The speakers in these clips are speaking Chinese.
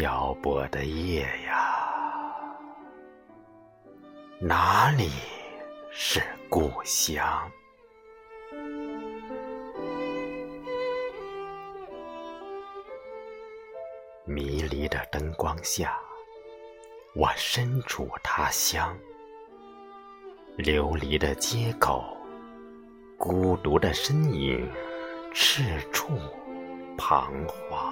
漂泊的夜呀，哪里是故乡？迷离的灯光下，我身处他乡。流离的街口，孤独的身影，赤处彷徨。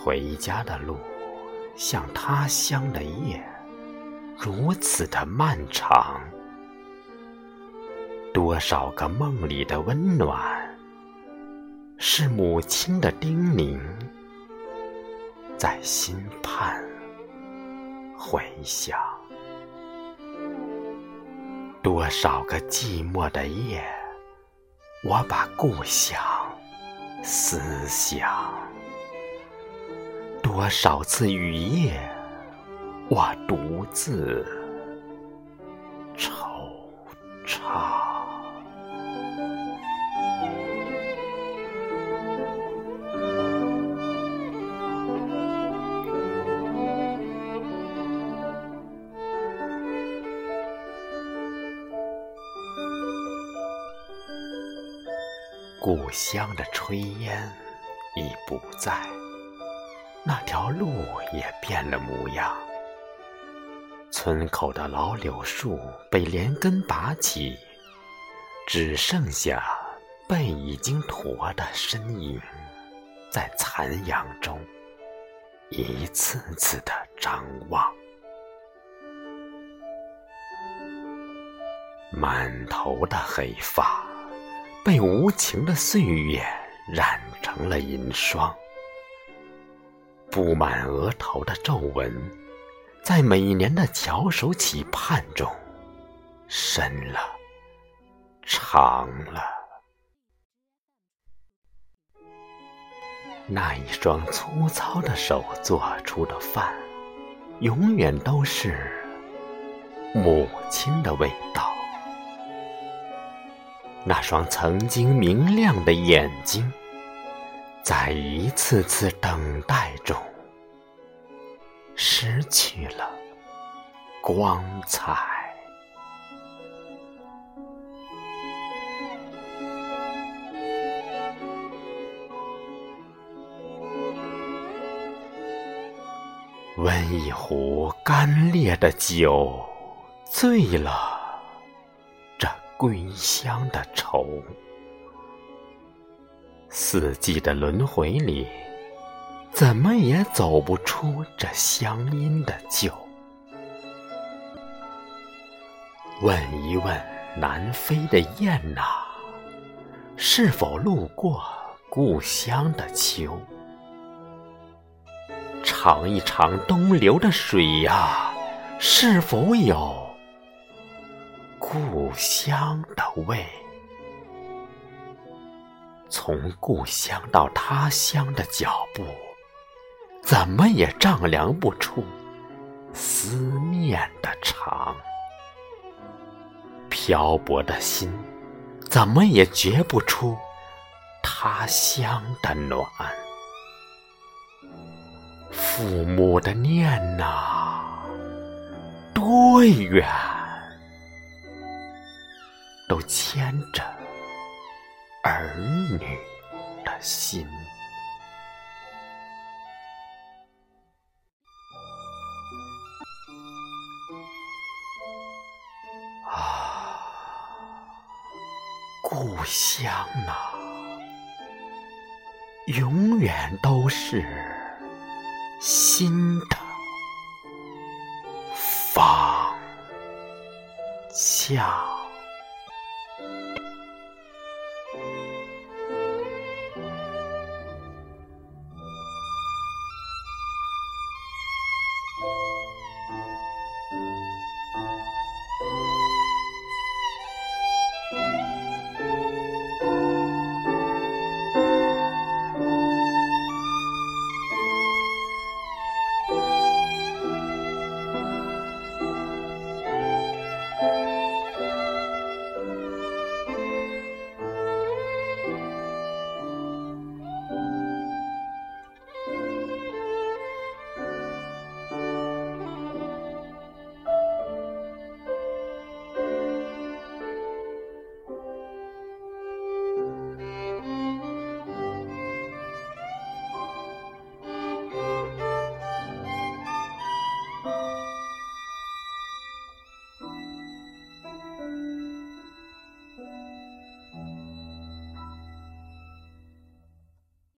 回家的路，像他乡的夜，如此的漫长。多少个梦里的温暖，是母亲的叮咛，在心畔回响。多少个寂寞的夜，我把故乡思想。多少次雨夜，我独自惆怅。故乡的炊烟已不在。那条路也变了模样，村口的老柳树被连根拔起，只剩下背已经驼的身影，在残阳中一次次的张望。满头的黑发被无情的岁月染成了银霜。布满额头的皱纹，在每年的翘首企盼中，深了，长了。那一双粗糙的手做出的饭，永远都是母亲的味道。那双曾经明亮的眼睛。在一次次等待中，失去了光彩。温一壶干裂的酒，醉了这归乡的愁。四季的轮回里，怎么也走不出这乡音的旧。问一问南飞的雁呐，是否路过故乡的秋？尝一尝东流的水呀，是否有故乡的味？从故乡到他乡的脚步，怎么也丈量不出思念的长；漂泊的心，怎么也觉不出他乡的暖。父母的念呐，多远，都牵着。儿女的心啊，故乡啊，永远都是新的方向。